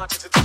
I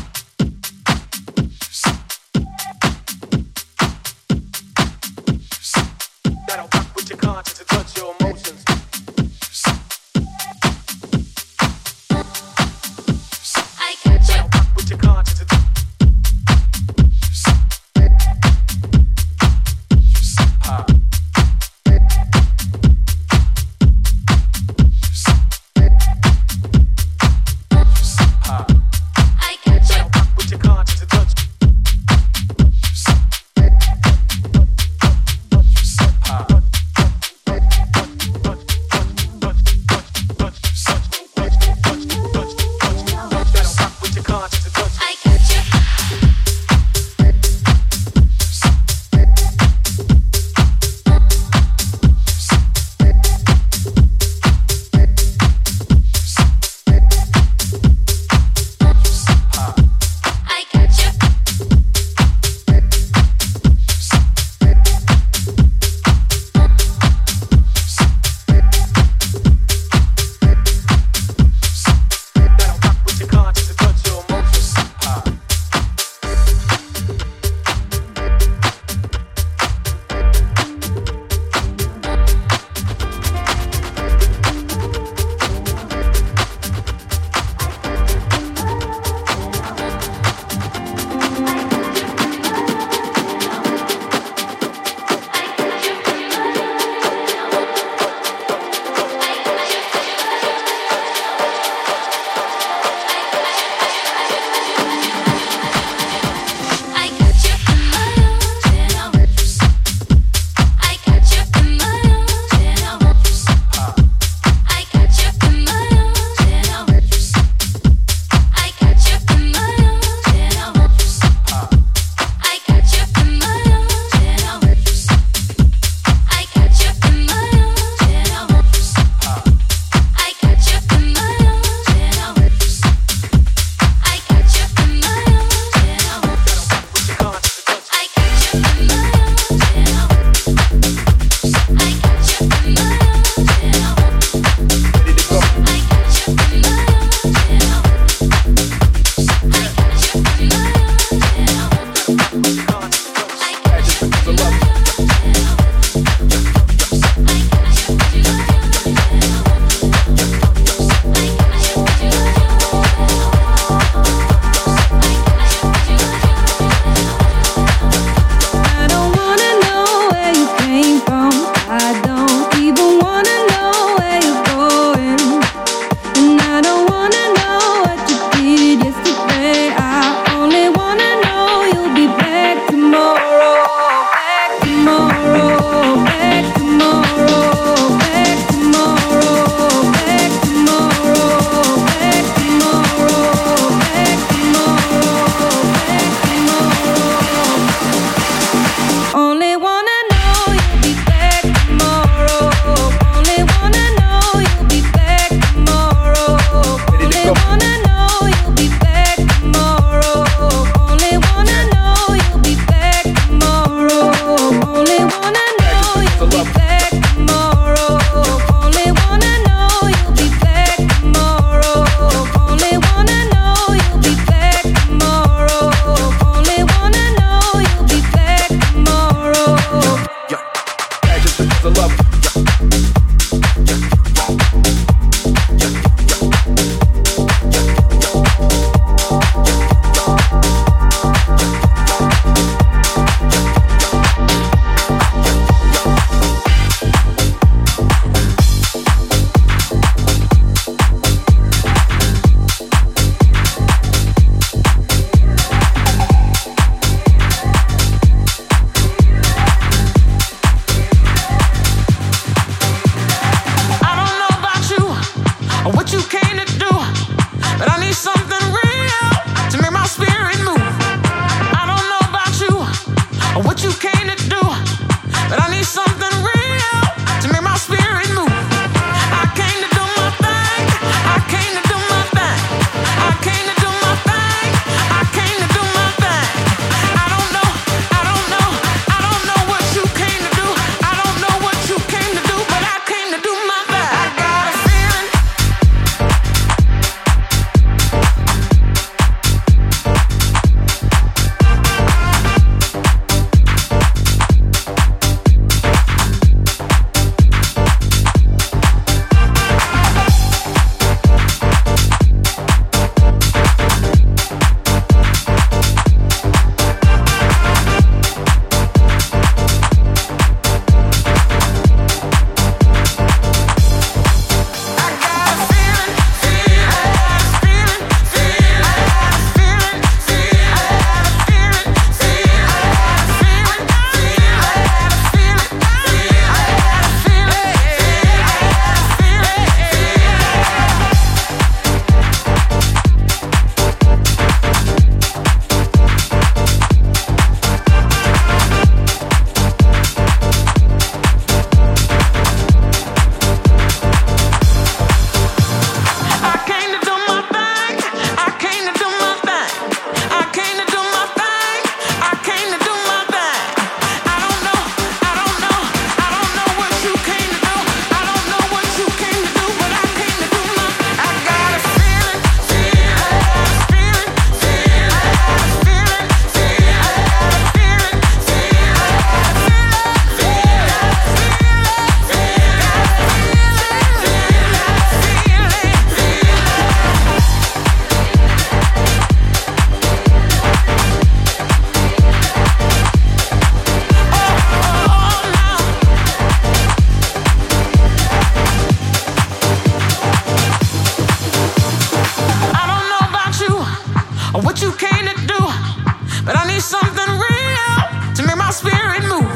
mind move.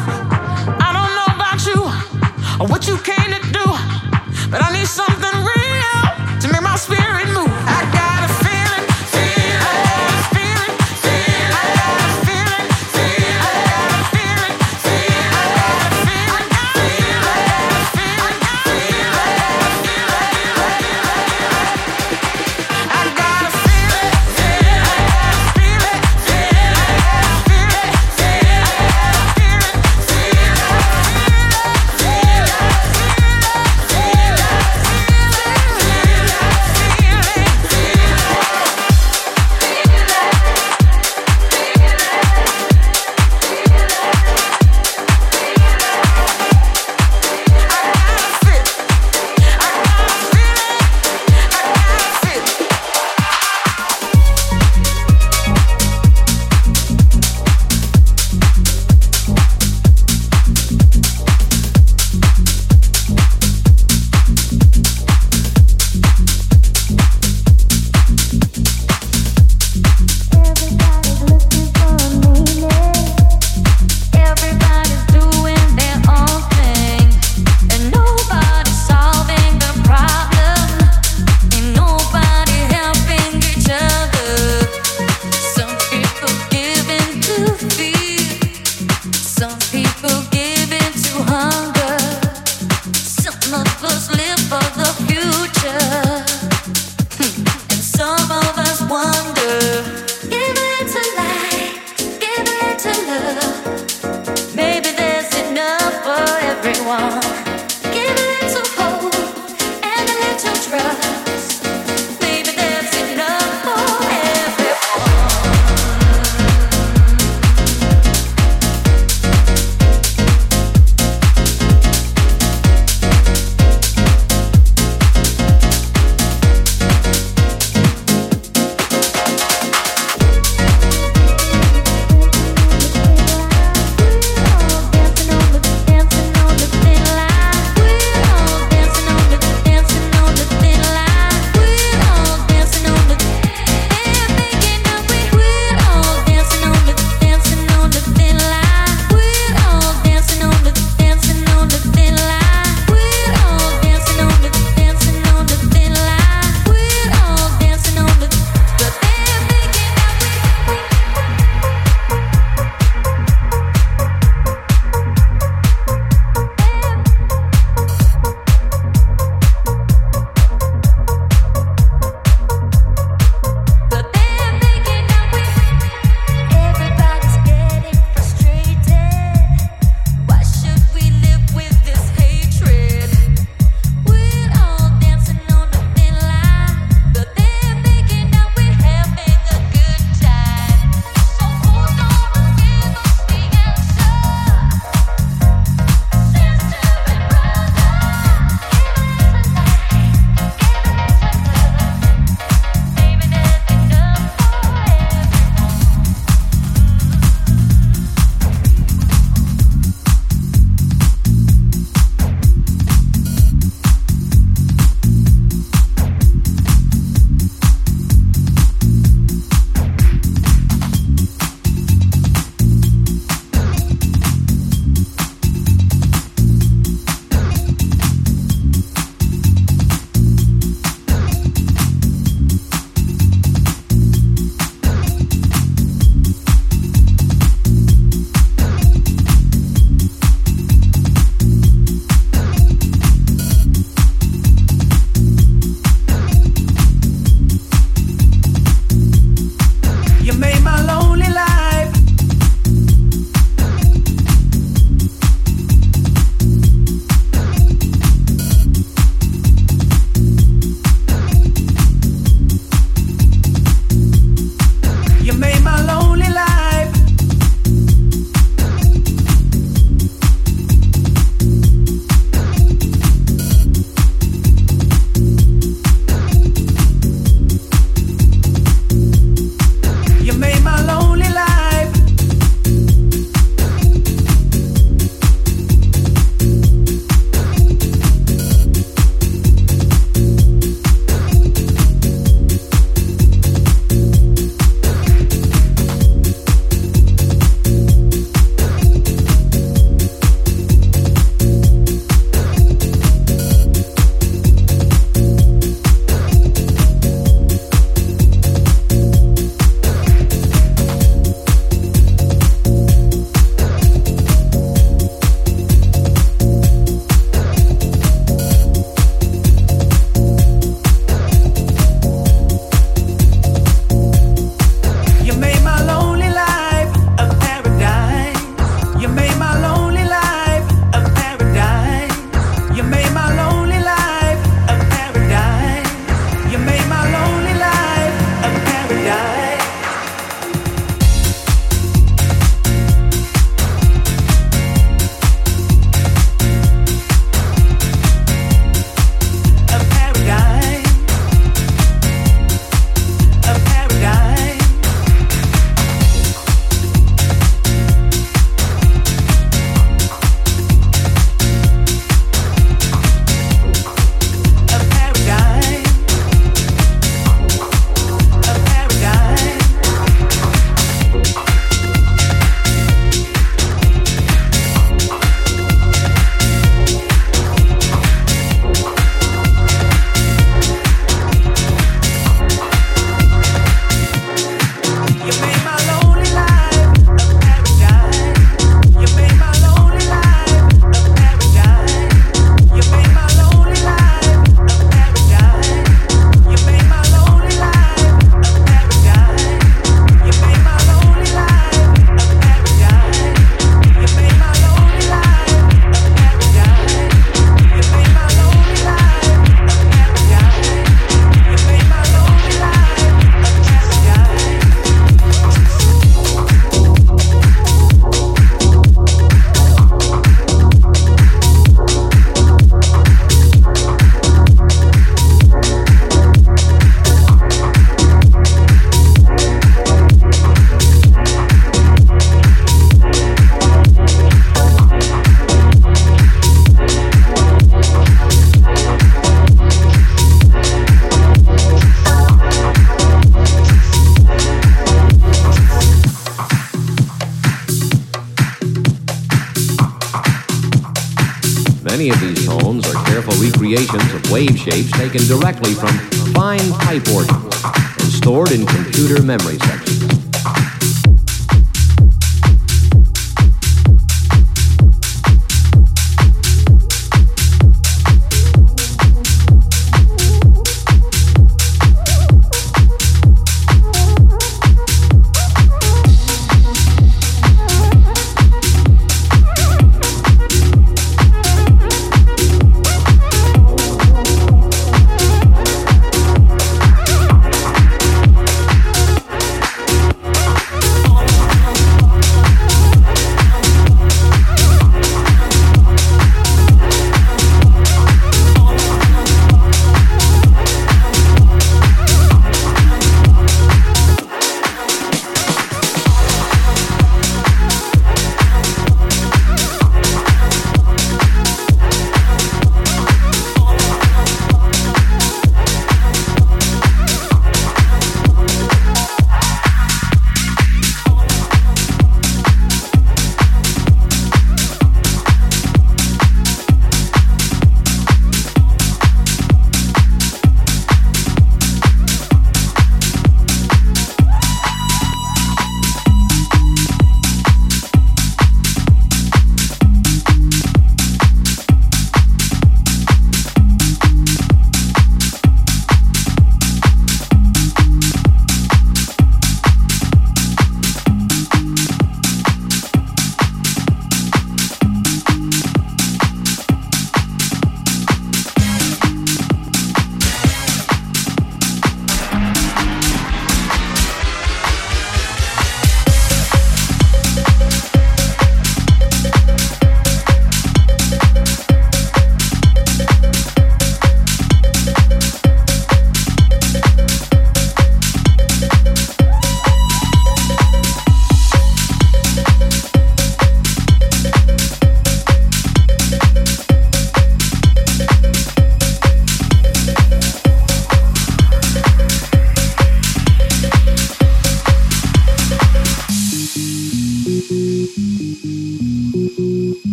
Wave shapes taken directly from fine pipe organs and stored in computer memory sections.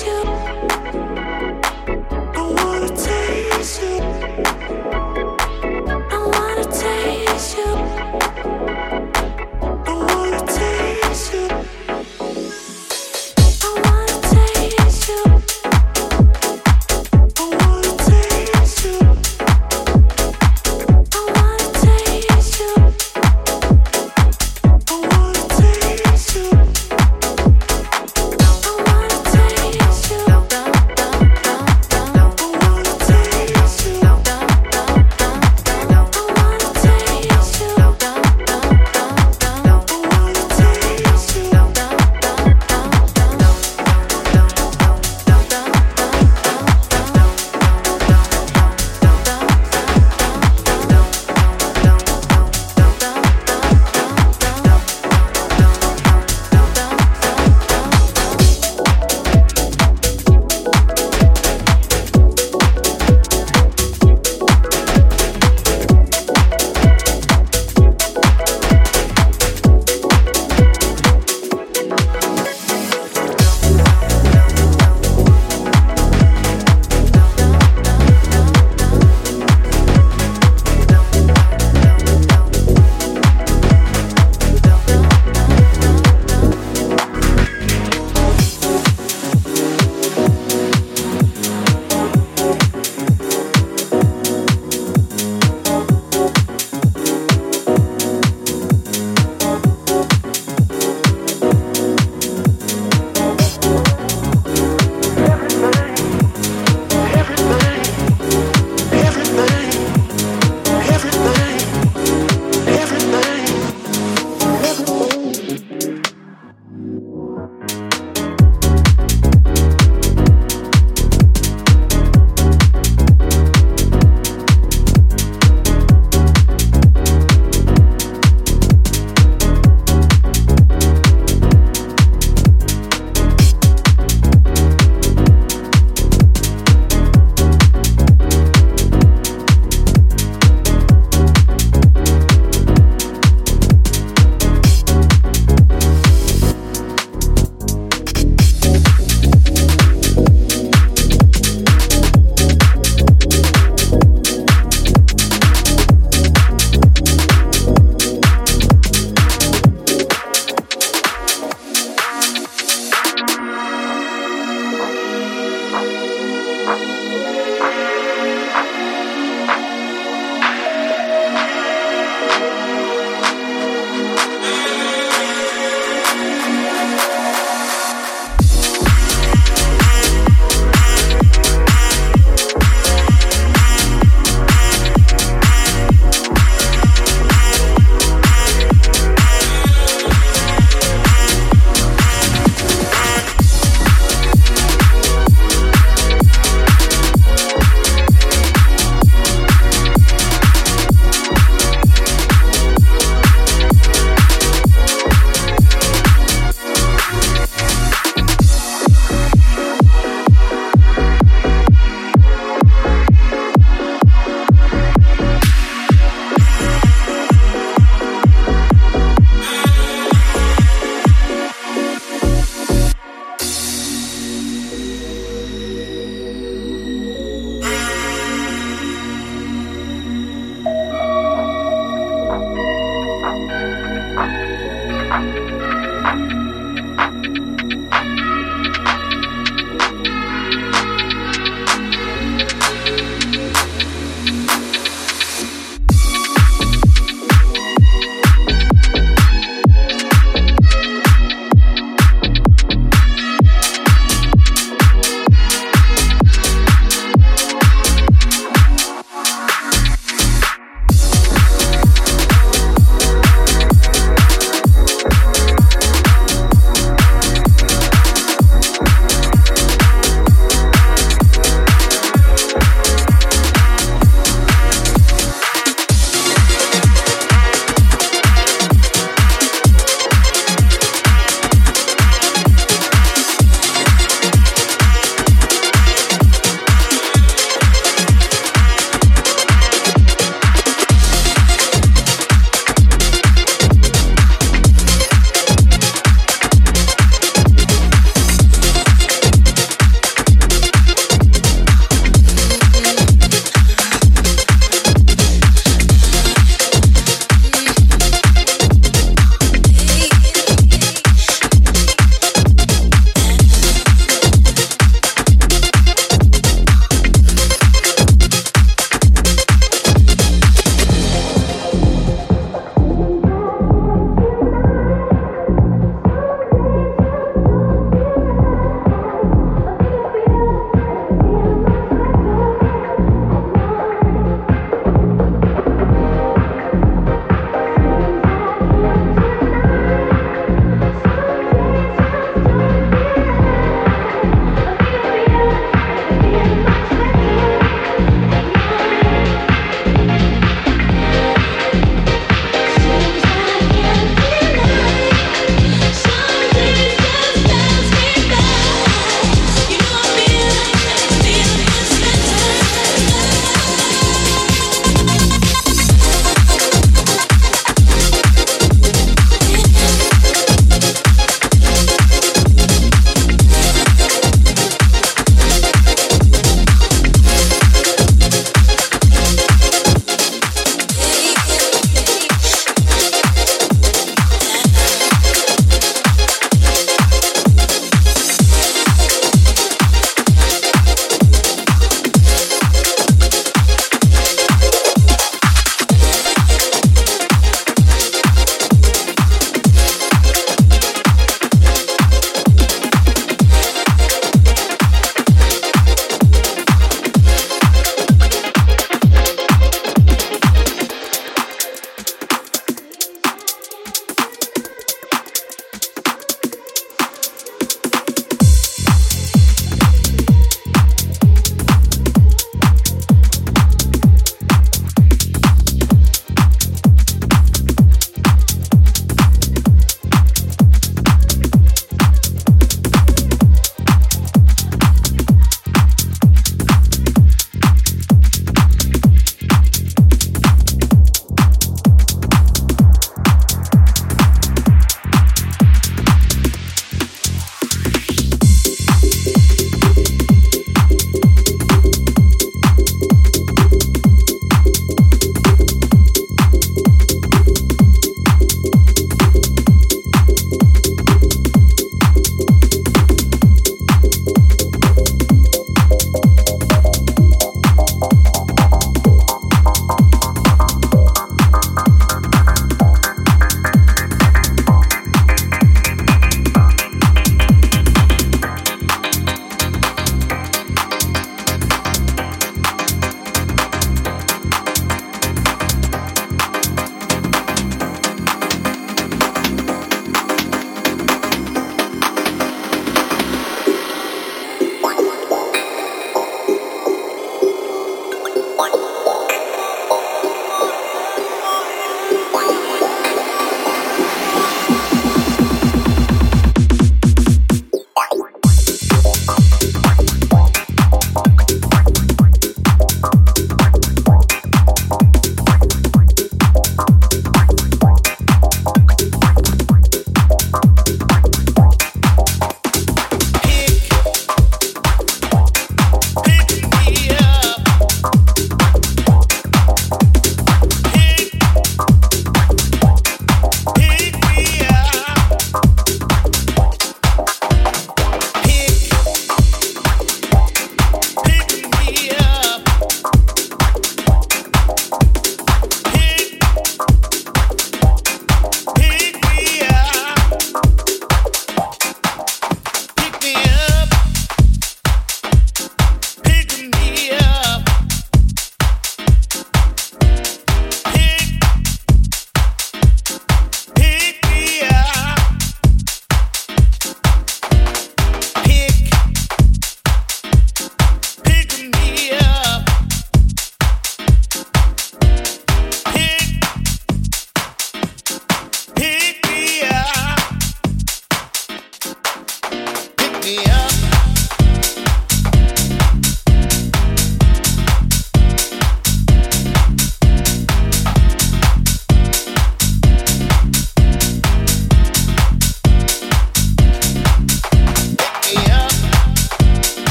You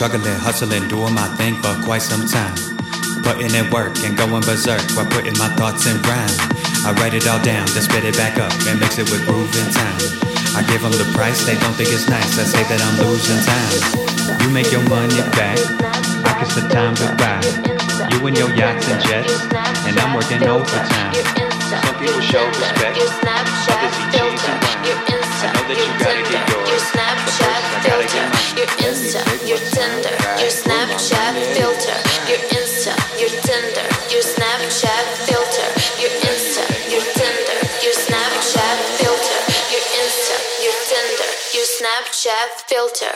struggling, hustling, doing my thing for quite some time. Putting in work and going berserk while putting my thoughts in rhyme. I write it all down, then spit it back up and mix it with groove and time. I give them the price, they don't think it's nice. I say that I'm losing time. You make your money back, I kiss the time goodbye. You and your yachts and jets, and I'm working overtime. Some people show respect, others that you gotta get yours, but first I gotta get mine. Your Insta, your Tinder, your Snapchat filter, your Insta, your Tinder, your Snapchat filter, your Insta, your Tinder, your Snapchat filter, your Insta, your Tinder, your Snapchat filter.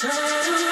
Turn